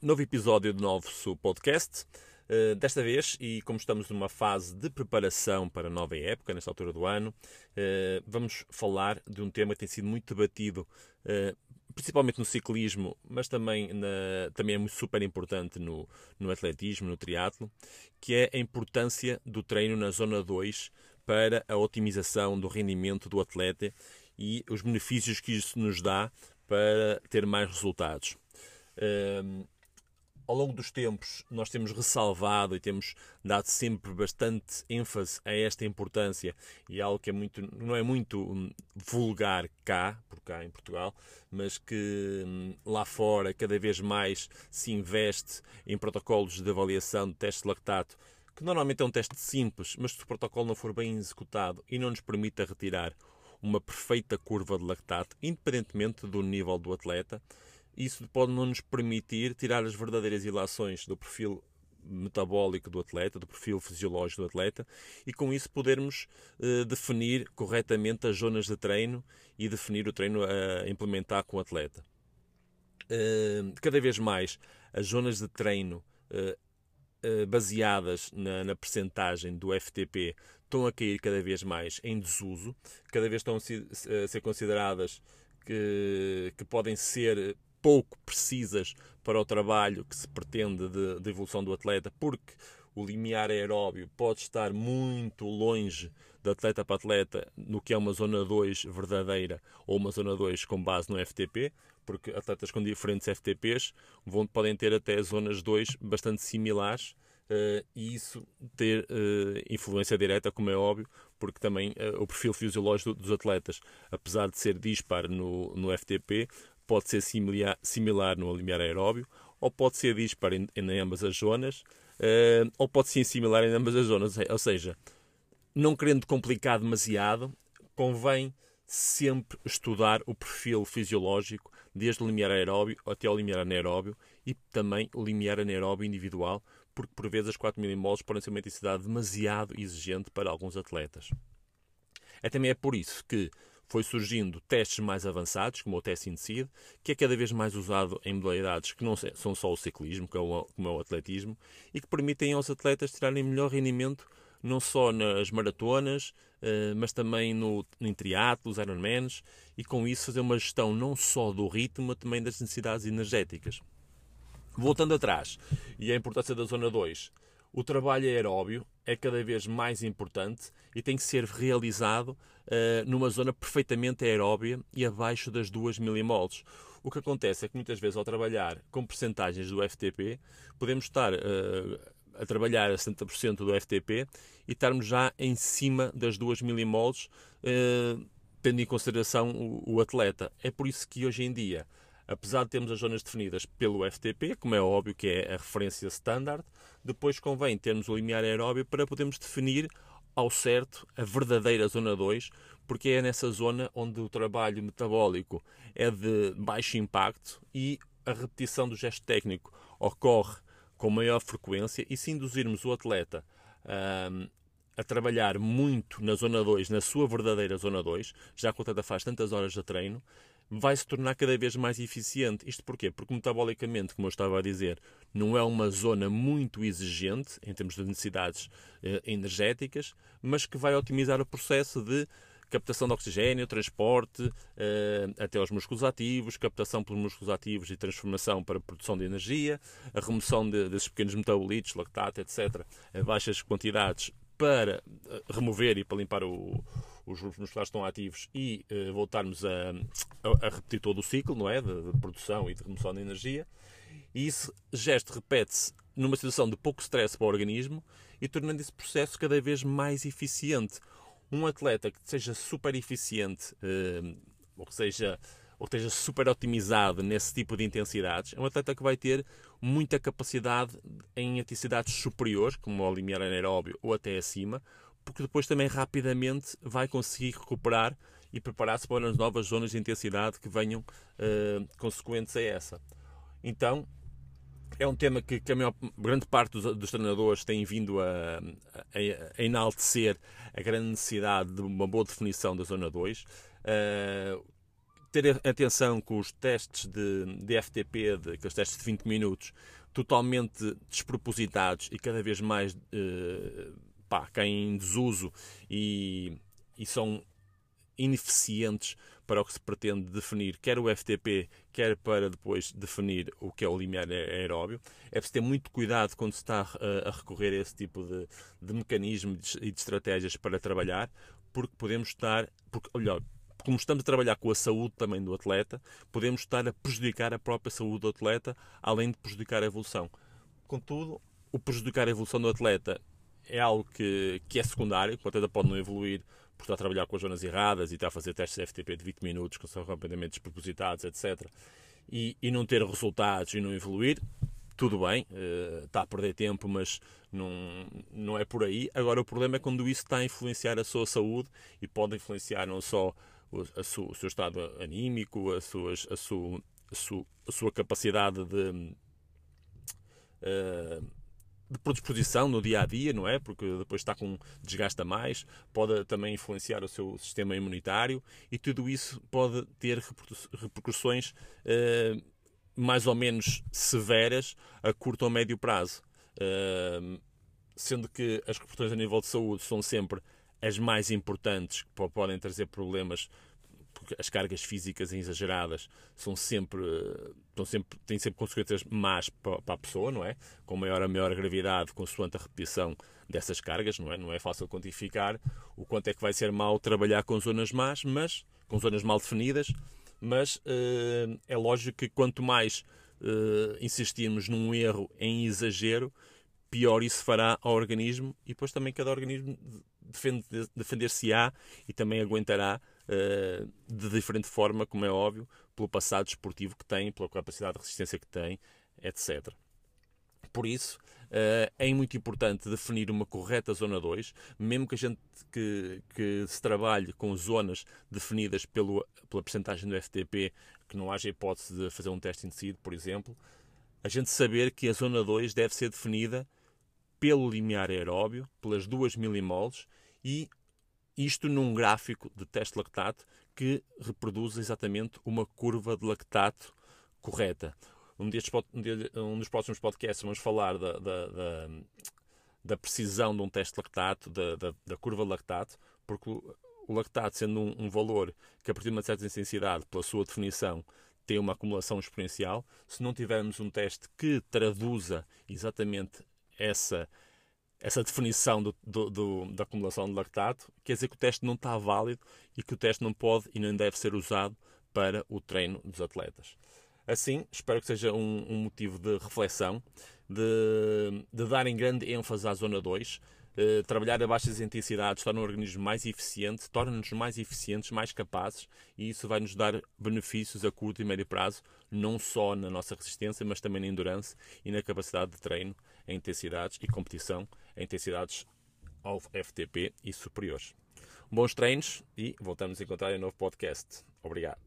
novo episódio do nosso podcast. Uh, desta vez, e como estamos numa fase de preparação para a nova época, nesta altura do ano, uh, vamos falar de um tema que tem sido muito debatido, uh, principalmente no ciclismo, mas também, na, também é super importante no, no atletismo, no triatlo, que é a importância do treino na zona 2 para a otimização do rendimento do atleta e os benefícios que isso nos dá para ter mais resultados. Um, ao longo dos tempos, nós temos ressalvado e temos dado sempre bastante ênfase a esta importância e algo que é muito, não é muito hum, vulgar cá, por cá em Portugal, mas que hum, lá fora cada vez mais se investe em protocolos de avaliação de teste de lactato, que normalmente é um teste simples, mas se o protocolo não for bem executado e não nos permita retirar uma perfeita curva de lactato, independentemente do nível do atleta, isso pode não nos permitir tirar as verdadeiras ilações do perfil metabólico do atleta, do perfil fisiológico do atleta, e com isso podermos eh, definir corretamente as zonas de treino e definir o treino a implementar com o atleta. Eh, cada vez mais as zonas de treino eh baseadas na, na percentagem do FTP estão a cair cada vez mais em desuso, cada vez estão a ser consideradas que, que podem ser pouco precisas para o trabalho que se pretende de, de evolução do atleta, porque o limiar aeróbio pode estar muito longe de atleta para atleta no que é uma zona 2 verdadeira ou uma zona 2 com base no FTP, porque atletas com diferentes FTPs vão, podem ter até zonas 2 bastante similares uh, e isso ter uh, influência direta, como é óbvio, porque também uh, o perfil fisiológico dos atletas, apesar de ser dispar no, no FTP, pode ser similar, similar no limiar aeróbio, ou pode ser dispar em, em ambas as zonas, uh, ou pode ser similar em ambas as zonas. Ou seja, não querendo complicar demasiado, convém sempre estudar o perfil fisiológico, desde o limiar aeróbio até o limiar anaeróbio e também o limiar anaeróbio individual, porque por vezes as 4 milimoles podem ser uma intensidade demasiado exigente para alguns atletas. É também é por isso que foi surgindo testes mais avançados, como o teste INSEED, que é cada vez mais usado em modalidades que não são só o ciclismo, como é o atletismo, e que permitem aos atletas tirarem melhor rendimento não só nas maratonas, eh, mas também no, em triatlos, Ironmans, e com isso fazer uma gestão não só do ritmo, mas também das necessidades energéticas. Voltando atrás, e a importância da zona 2, o trabalho aeróbio é cada vez mais importante e tem que ser realizado uh, numa zona perfeitamente aeróbia e abaixo das 2 milimoles. O que acontece é que muitas vezes ao trabalhar com percentagens do FTP, podemos estar uh, a trabalhar a 70% do FTP e estarmos já em cima das 2 milimoles, uh, tendo em consideração o, o atleta. É por isso que hoje em dia apesar de termos as zonas definidas pelo FTP, como é óbvio que é a referência standard, depois convém termos o limiar aeróbio para podermos definir ao certo a verdadeira zona 2, porque é nessa zona onde o trabalho metabólico é de baixo impacto e a repetição do gesto técnico ocorre com maior frequência e se induzirmos o atleta um, a trabalhar muito na zona 2, na sua verdadeira zona 2, já que o atleta faz tantas horas de treino, vai se tornar cada vez mais eficiente. Isto porquê? Porque metabolicamente, como eu estava a dizer, não é uma zona muito exigente em termos de necessidades eh, energéticas, mas que vai otimizar o processo de captação de oxigênio, transporte eh, até aos músculos ativos, captação pelos músculos ativos e transformação para produção de energia, a remoção de, desses pequenos metabolitos, lactato, etc., a baixas quantidades para eh, remover e para limpar o, os grupos musculares estão ativos e uh, voltarmos a, a, a, repetir todo o ciclo, não é? De, de, produção e de remoção de energia. E esse gesto repete-se numa situação de pouco stress para o organismo e tornando esse processo cada vez mais eficiente. Um atleta que seja super eficiente, uh, ou que seja ou esteja super otimizado nesse tipo de intensidades, é um atleta que vai ter muita capacidade em intensidades superiores, como o limiar anaeróbio ou até acima, porque depois também rapidamente vai conseguir recuperar e preparar-se para as novas zonas de intensidade que venham uh, consequentes a essa. Então, é um tema que, que a maior, grande parte dos, dos treinadores têm vindo a, a, a, enaltecer a grande necessidade de uma boa definição da zona 2. Uh, ter atenção com os testes de, de FTP, de, aqueles testes de 20 minutos, totalmente despropositados e cada vez mais uh, pá, caem em desuso e, e são ineficientes para o que se pretende definir, quer o FTP, quer para depois definir o que é o limiar aeróbio. É preciso ter muito cuidado quando se está a, a recorrer a esse tipo de, de mecanismos e de estratégias para trabalhar, porque podemos estar, porque, olha, como estamos a trabalhar com a saúde também do atleta, podemos estar a prejudicar a própria saúde do atleta, além de prejudicar a evolução. Contudo, o prejudicar a evolução do atleta é algo que, que é secundário, o atleta pode não evoluir por estar a trabalhar com as zonas erradas e estar a fazer testes FTP de 20 minutos que são rapidamente despropositados, etc. E, e não ter resultados e não evoluir, tudo bem, está a perder tempo, mas não, não é por aí. Agora, o problema é quando isso está a influenciar a sua saúde e pode influenciar não só o, o seu estado anímico, a, suas, a, su, a, su, a sua capacidade de. Uh, de predisposição no dia a dia, não é? Porque depois está com desgasta mais, pode também influenciar o seu sistema imunitário e tudo isso pode ter repercussões eh, mais ou menos severas a curto ou médio prazo. Eh, sendo que as repercussões a nível de saúde são sempre as mais importantes, que podem trazer problemas porque as cargas físicas exageradas são sempre, sempre, têm sempre consequências más para, a pessoa, não é? Com maior a maior gravidade, consoante a repetição dessas cargas, não é? Não é fácil quantificar o quanto é que vai ser mal trabalhar com zonas más, mas com zonas mal definidas, mas uh, é lógico que quanto mais uh, insistirmos num erro em exagero, pior isso fará ao organismo e depois também cada organismo defender-se-á e também aguentará de diferente forma, como é óbvio, pelo passado esportivo que tem, pela capacidade de resistência que tem, etc. Por isso, uh, é muito importante definir uma correta zona 2, mesmo que a gente que, que se trabalhe com zonas definidas pelo, pela percentagem do FTP, que não haja hipótese de fazer um teste indecido, por exemplo, a gente saber que a zona 2 deve ser definida pelo limiar aeróbio, pelas 2 milimoles e isto num gráfico de teste lactato que reproduz exatamente uma curva de lactato correta. Um, destes, um dos próximos podcasts vamos falar da, da, da, da precisão de um teste lactato, da, da, curva de lactato, porque o lactato, sendo um, um, valor que a partir de uma certa intensidade, pela sua definição, tem uma acumulação exponencial, se não tivermos um teste que traduza exatamente essa essa definição do, do, do, da acumulação de lactato, quer dizer que o teste não está válido e que o teste não pode e não deve ser usado para o treino dos atletas. Assim, espero que seja um, um motivo de reflexão, de, de darem grande ênfase à zona 2. Eh, trabalhar a baixas intensidades torna o organismo mais eficiente, torna-nos mais eficientes, mais capazes e isso vai nos dar benefícios a curto e médio prazo, não só na nossa resistência, mas também na endurance e na capacidade de treino em intensidades e competição em intensidades ao FTP e superiores. Bons treinos e voltamos a encontrar em um novo podcast. Obrigado.